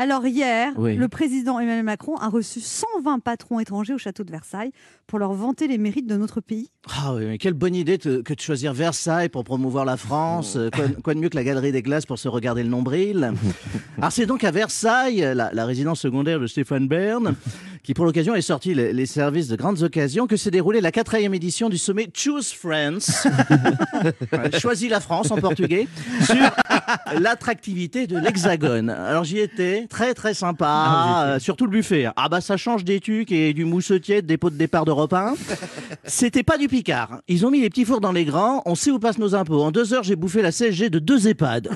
Alors hier, Oui. le président Emmanuel Macron a reçu 120 patrons étrangers au château de Versailles pour leur vanter les mérites de notre pays. Ah oui, mais quelle bonne idée que de choisir Versailles pour promouvoir la France. Euh, Quoi, quoi de mieux que la galerie des glaces pour se regarder le nombril Alors c'est donc à Versailles, la, la résidence secondaire de Stéphane Bern, qui pour l'occasion est sorti les, les services de grandes occasions, que s'est déroulée la quatrième édition du sommet Choose France, choisis la France en portugais, sur l'attractivité de l'Hexagone. Alors j'y étais, très très sympa, euh, surtout le buffet. Ah bah ça change des tucs et du moussetier de dépôt de départ d'Europe 1. C'était pas du Picard. Ils ont mis les petits fours dans les grands. On sait où passent nos impôts. En deux heures, j'ai bouffé la CSG de deux EHPAD.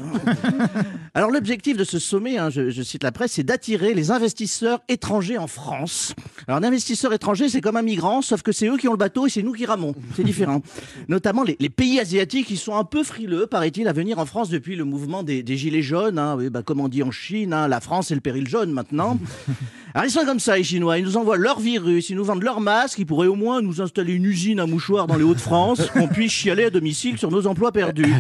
Alors l'objectif de ce sommet, hein, je, je cite la presse, c'est d'attirer les investisseurs étrangers en France. Alors un investisseur étranger, c'est comme un migrant, sauf que c'est eux qui ont le bateau et c'est nous qui ramons. C'est différent. Notamment les, les pays asiatiques, ils sont un peu frileux, paraît-il, à venir en France depuis le mouvement des, des gilets jaunes. hein. Oui, bah, comme on dit en Chine, hein, la France c'est le péril jaune maintenant. Alors ils sont comme ça, les Chinois. Ils nous envoient leur virus, ils nous vendent leurs masques, ils pourraient au moins nous installer une usine à mouchoirs dans les Hauts-de-France, qu'on puisse chialer à domicile sur nos emplois perdus.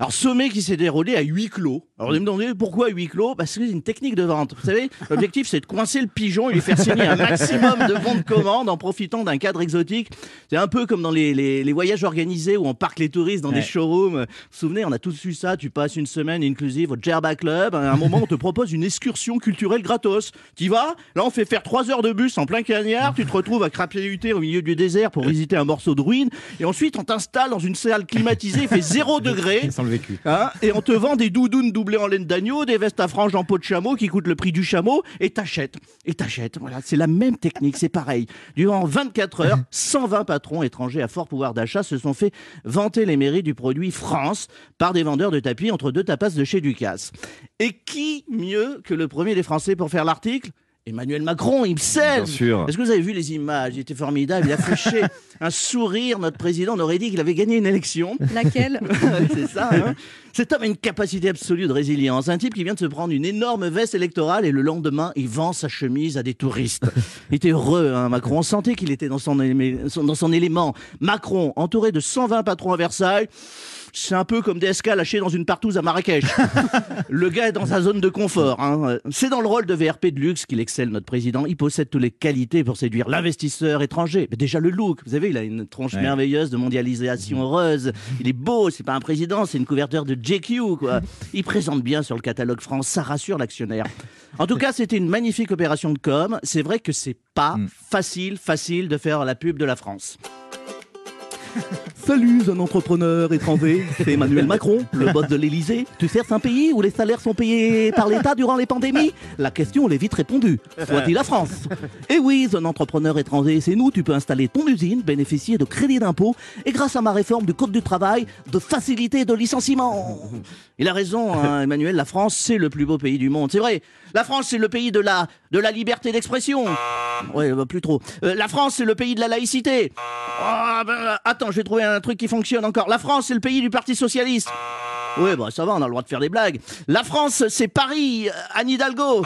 Alors, sommet qui s'est déroulé à huis clos. Alors, vous me demandez pourquoi huis clos? Parce que c'est une technique de vente. Vous savez, l'objectif, c'est de coincer le pigeon et lui faire signer un maximum de bons de commande en profitant d'un cadre exotique. C'est un peu comme dans les, les- les voyages organisés où on parque les touristes dans des showrooms. Vous vous souvenez, on a tous su ça. Tu passes une semaine inclusive au Djerba Club. À un moment, on te propose une excursion culturelle gratos. Tu vas? Là, on fait faire trois heures de bus en plein cagnard. Tu te retrouves à crapuliter au milieu du désert pour visiter un morceau de ruine. Et ensuite, on t'installe dans une salle climatisée. Il fait zéro degré. Sans le vécu. Hein, et on te vend des doudounes doublées en laine d'agneau, des vestes à franges en peau de chameau qui coûtent le prix du chameau, et t'achètes. Et t'achètes. Voilà, c'est la même technique, c'est pareil. Durant 24 heures, 120 patrons étrangers à fort pouvoir d'achat se sont fait vanter les mérites du produit France par des vendeurs de tapis entre deux tapas de chez Ducasse. Et qui mieux que le premier des Français pour faire l'article? Emmanuel Macron, il me sait. Bien sûr. Est-ce que vous avez vu les images? Il était formidable. Il a fléché un sourire. Notre président on aurait dit qu'il avait gagné une élection. Laquelle? C'est ça. hein. Cet homme a une capacité absolue de résilience. Un type qui vient de se prendre une énorme veste électorale et le lendemain, il vend sa chemise à des touristes. Il était heureux, hein, Macron. On sentait qu'il était dans son, élément- son- dans son élément. Macron, entouré de 120 patrons à Versailles. C'est un peu comme DSK lâché dans une partouze à Marrakech. Le gars est dans sa zone de confort. hein. C'est dans le rôle de VRP de luxe qu'il excelle, notre président. Il possède toutes les qualités pour séduire l'investisseur étranger. Mais déjà le look, vous savez, il a une tronche Ouais. merveilleuse de mondialisation heureuse. Il est beau, c'est pas un président, c'est une couverture de JQ, quoi. Il présente bien sur le catalogue France, ça rassure l'actionnaire. En tout cas, c'était une magnifique opération de com. C'est vrai que c'est pas Mm. facile, facile de faire la pub de la France. Salut, un entrepreneur étranger, c'est Emmanuel Macron, le boss de l'Elysée. Tu cherches un pays où les salaires sont payés par l'État durant les pandémies? La question elle est vite répondue. Soit-il la France? Eh oui, un entrepreneur étranger, c'est nous. Tu peux installer ton usine, bénéficier de crédits d'impôt et grâce à ma réforme du Code du travail, de facilité de licenciement. Il a raison, hein, Emmanuel, la France, c'est le plus beau pays du monde. C'est vrai, la France, c'est le pays de la liberté d'expression. Ouais, bah, plus trop. Euh, la France, c'est le pays de la laïcité. Ah, ben, attends, je vais trouver un truc qui fonctionne encore. La France, c'est le pays du Parti Socialiste. Oui, bah ça va, on a le droit de faire des blagues. La France, c'est Paris, euh, Anne Hidalgo.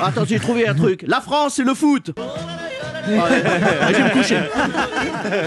Attends, j'ai trouvé un truc. La France, c'est le foot. Ouais, ouais, ouais, je vais me coucher.